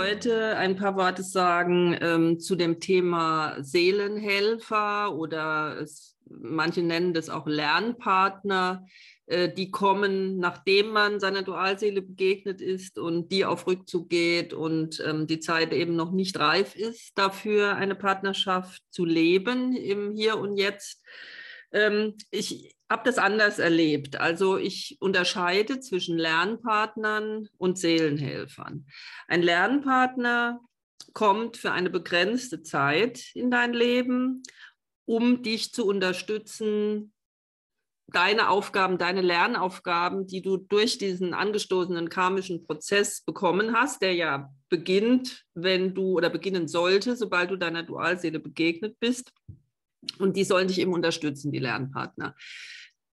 heute ein paar Worte sagen ähm, zu dem Thema Seelenhelfer oder es, manche nennen das auch Lernpartner. Äh, die kommen, nachdem man seiner Dualseele begegnet ist und die auf Rückzug geht und ähm, die Zeit eben noch nicht reif ist, dafür eine Partnerschaft zu leben im Hier und Jetzt. Ähm, ich habe das anders erlebt. Also ich unterscheide zwischen Lernpartnern und Seelenhelfern. Ein Lernpartner kommt für eine begrenzte Zeit in dein Leben, um dich zu unterstützen, deine Aufgaben, deine Lernaufgaben, die du durch diesen angestoßenen karmischen Prozess bekommen hast, der ja beginnt, wenn du oder beginnen sollte, sobald du deiner Dualseele begegnet bist. Und die sollen dich eben unterstützen, die Lernpartner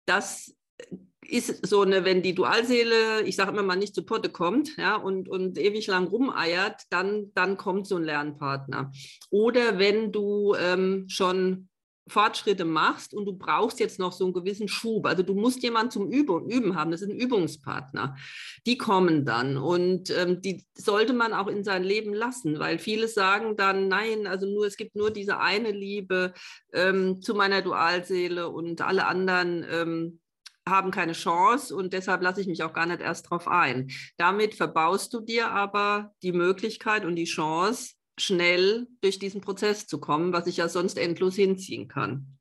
das ist so eine, wenn die Dualseele, ich sage immer mal, nicht zu Potte kommt ja, und, und ewig lang rumeiert, dann, dann kommt so ein Lernpartner. Oder wenn du ähm, schon Fortschritte machst und du brauchst jetzt noch so einen gewissen Schub. Also du musst jemanden zum Üben, Üben haben, das sind Übungspartner. Die kommen dann und ähm, die sollte man auch in sein Leben lassen, weil viele sagen dann, nein, also nur es gibt nur diese eine Liebe ähm, zu meiner Dualseele und alle anderen ähm, haben keine Chance und deshalb lasse ich mich auch gar nicht erst drauf ein. Damit verbaust du dir aber die Möglichkeit und die Chance, schnell durch diesen Prozess zu kommen, was ich ja sonst endlos hinziehen kann.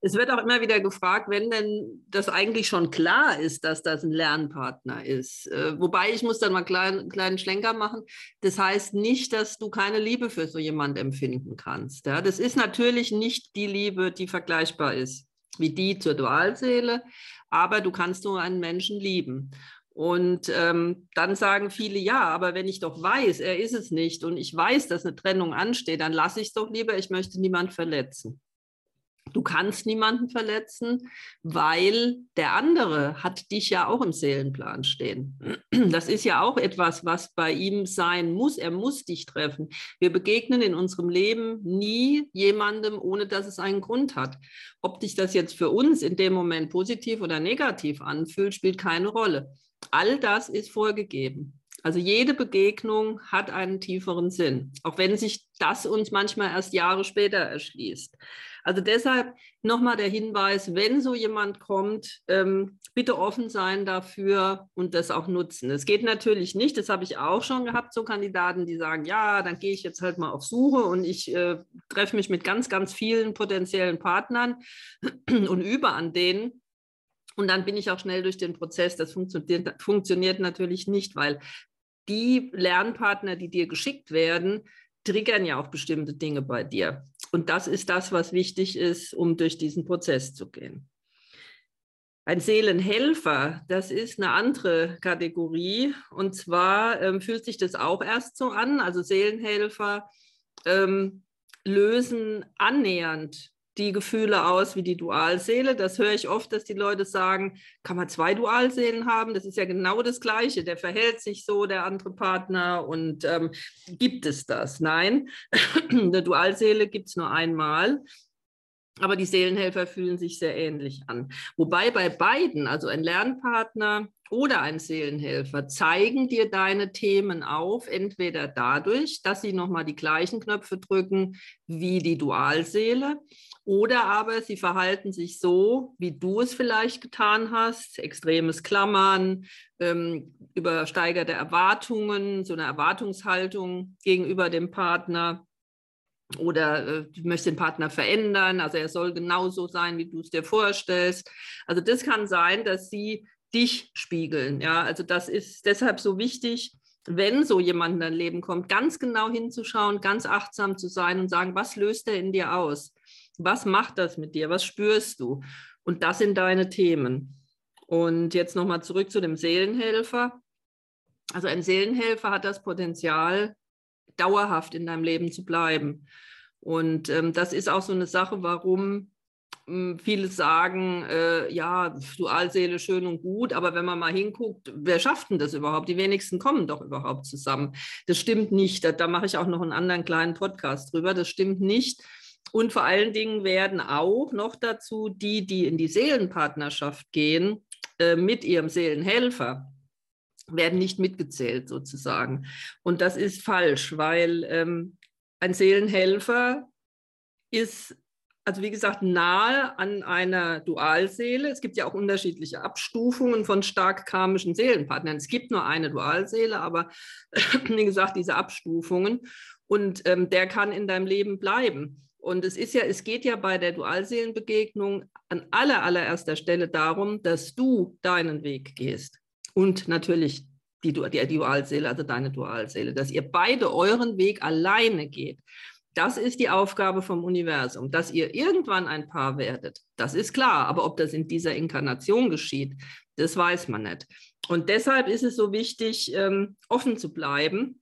Es wird auch immer wieder gefragt, wenn denn das eigentlich schon klar ist, dass das ein Lernpartner ist. Äh, wobei ich muss dann mal einen kleinen, kleinen Schlenker machen. Das heißt nicht, dass du keine Liebe für so jemand empfinden kannst. Ja? Das ist natürlich nicht die Liebe, die vergleichbar ist wie die zur Dualseele, aber du kannst nur einen Menschen lieben. Und ähm, dann sagen viele, ja, aber wenn ich doch weiß, er ist es nicht und ich weiß, dass eine Trennung ansteht, dann lasse ich es doch lieber, ich möchte niemand verletzen. Du kannst niemanden verletzen, weil der andere hat dich ja auch im Seelenplan stehen. Das ist ja auch etwas, was bei ihm sein muss. Er muss dich treffen. Wir begegnen in unserem Leben nie jemandem, ohne dass es einen Grund hat. Ob dich das jetzt für uns in dem Moment positiv oder negativ anfühlt, spielt keine Rolle. All das ist vorgegeben. Also jede Begegnung hat einen tieferen Sinn, auch wenn sich das uns manchmal erst Jahre später erschließt. Also deshalb nochmal der Hinweis, wenn so jemand kommt, ähm, bitte offen sein dafür und das auch nutzen. Es geht natürlich nicht, das habe ich auch schon gehabt, so Kandidaten, die sagen, ja, dann gehe ich jetzt halt mal auf Suche und ich äh, treffe mich mit ganz, ganz vielen potenziellen Partnern und übe an denen. Und dann bin ich auch schnell durch den Prozess. Das funktioniert, funktioniert natürlich nicht, weil die Lernpartner, die dir geschickt werden, triggern ja auch bestimmte Dinge bei dir. Und das ist das, was wichtig ist, um durch diesen Prozess zu gehen. Ein Seelenhelfer, das ist eine andere Kategorie. Und zwar ähm, fühlt sich das auch erst so an. Also Seelenhelfer ähm, lösen annähernd die Gefühle aus wie die Dualseele. Das höre ich oft, dass die Leute sagen, kann man zwei Dualseelen haben? Das ist ja genau das Gleiche. Der verhält sich so, der andere Partner. Und ähm, gibt es das? Nein, eine Dualseele gibt es nur einmal. Aber die Seelenhelfer fühlen sich sehr ähnlich an. Wobei bei beiden, also ein Lernpartner oder ein Seelenhelfer, zeigen dir deine Themen auf, entweder dadurch, dass sie nochmal die gleichen Knöpfe drücken wie die Dualseele oder aber sie verhalten sich so, wie du es vielleicht getan hast, extremes Klammern, ähm, übersteigerte Erwartungen, so eine Erwartungshaltung gegenüber dem Partner. Oder äh, möchtest den Partner verändern, also er soll genauso sein, wie du es dir vorstellst. Also das kann sein, dass sie dich spiegeln. Ja, also das ist deshalb so wichtig, wenn so jemand in dein Leben kommt, ganz genau hinzuschauen, ganz achtsam zu sein und sagen, was löst er in dir aus? Was macht das mit dir? Was spürst du? Und das sind deine Themen. Und jetzt nochmal zurück zu dem Seelenhelfer. Also ein Seelenhelfer hat das Potenzial, dauerhaft in deinem Leben zu bleiben. Und ähm, das ist auch so eine Sache, warum ähm, viele sagen, äh, ja, Dualseele schön und gut, aber wenn man mal hinguckt, wer schafft denn das überhaupt? Die wenigsten kommen doch überhaupt zusammen. Das stimmt nicht. Da, da mache ich auch noch einen anderen kleinen Podcast drüber. Das stimmt nicht. Und vor allen Dingen werden auch noch dazu die, die in die Seelenpartnerschaft gehen, äh, mit ihrem Seelenhelfer, werden nicht mitgezählt sozusagen. Und das ist falsch, weil ähm, ein Seelenhelfer ist also wie gesagt, nahe an einer Dualseele. Es gibt ja auch unterschiedliche Abstufungen von stark karmischen Seelenpartnern. Es gibt nur eine Dualseele, aber wie gesagt, diese Abstufungen. Und ähm, der kann in deinem Leben bleiben. Und es ist ja, es geht ja bei der Dualseelenbegegnung an aller, allererster Stelle darum, dass du deinen Weg gehst. Und natürlich die, die Dualseele, also deine Dualseele, dass ihr beide euren Weg alleine geht. Das ist die Aufgabe vom Universum. Dass ihr irgendwann ein Paar werdet, das ist klar. Aber ob das in dieser Inkarnation geschieht, das weiß man nicht. Und deshalb ist es so wichtig, ähm, offen zu bleiben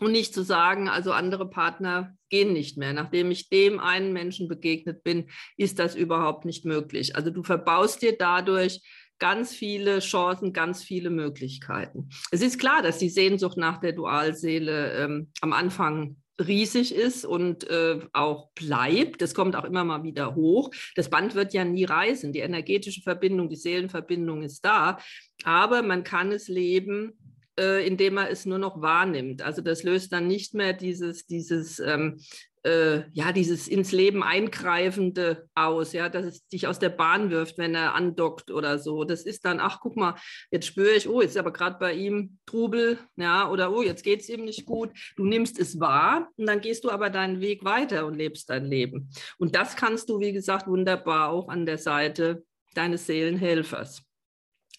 und nicht zu sagen, also andere Partner gehen nicht mehr. Nachdem ich dem einen Menschen begegnet bin, ist das überhaupt nicht möglich. Also du verbaust dir dadurch ganz viele Chancen, ganz viele Möglichkeiten. Es ist klar, dass die Sehnsucht nach der Dualseele ähm, am Anfang riesig ist und äh, auch bleibt. Das kommt auch immer mal wieder hoch. Das Band wird ja nie reißen. Die energetische Verbindung, die Seelenverbindung ist da. Aber man kann es leben, äh, indem man es nur noch wahrnimmt. Also das löst dann nicht mehr dieses, dieses ähm, äh, ja, dieses ins Leben eingreifende aus, ja, dass es dich aus der Bahn wirft, wenn er andockt oder so. Das ist dann, ach, guck mal, jetzt spüre ich, oh, jetzt ist aber gerade bei ihm Trubel, ja, oder oh, jetzt geht es ihm nicht gut. Du nimmst es wahr und dann gehst du aber deinen Weg weiter und lebst dein Leben. Und das kannst du, wie gesagt, wunderbar auch an der Seite deines Seelenhelfers.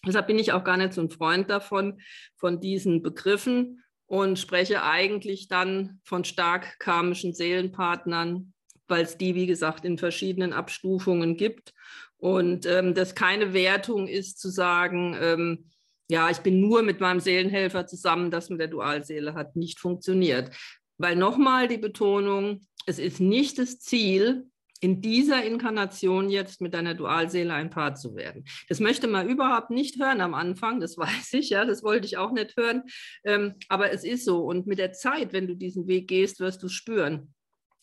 Deshalb bin ich auch gar nicht so ein Freund davon, von diesen Begriffen, und spreche eigentlich dann von stark karmischen Seelenpartnern, weil es die, wie gesagt, in verschiedenen Abstufungen gibt. Und ähm, das keine Wertung ist zu sagen, ähm, ja, ich bin nur mit meinem Seelenhelfer zusammen, das mit der Dualseele hat nicht funktioniert. Weil nochmal die Betonung, es ist nicht das Ziel, in dieser Inkarnation jetzt mit deiner Dualseele ein Paar zu werden. Das möchte man überhaupt nicht hören am Anfang, das weiß ich, ja, das wollte ich auch nicht hören. Ähm, aber es ist so. Und mit der Zeit, wenn du diesen Weg gehst, wirst du spüren.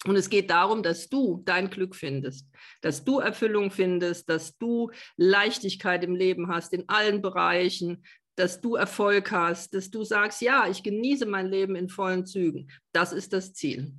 Und es geht darum, dass du dein Glück findest, dass du Erfüllung findest, dass du Leichtigkeit im Leben hast, in allen Bereichen, dass du Erfolg hast, dass du sagst, ja, ich genieße mein Leben in vollen Zügen. Das ist das Ziel.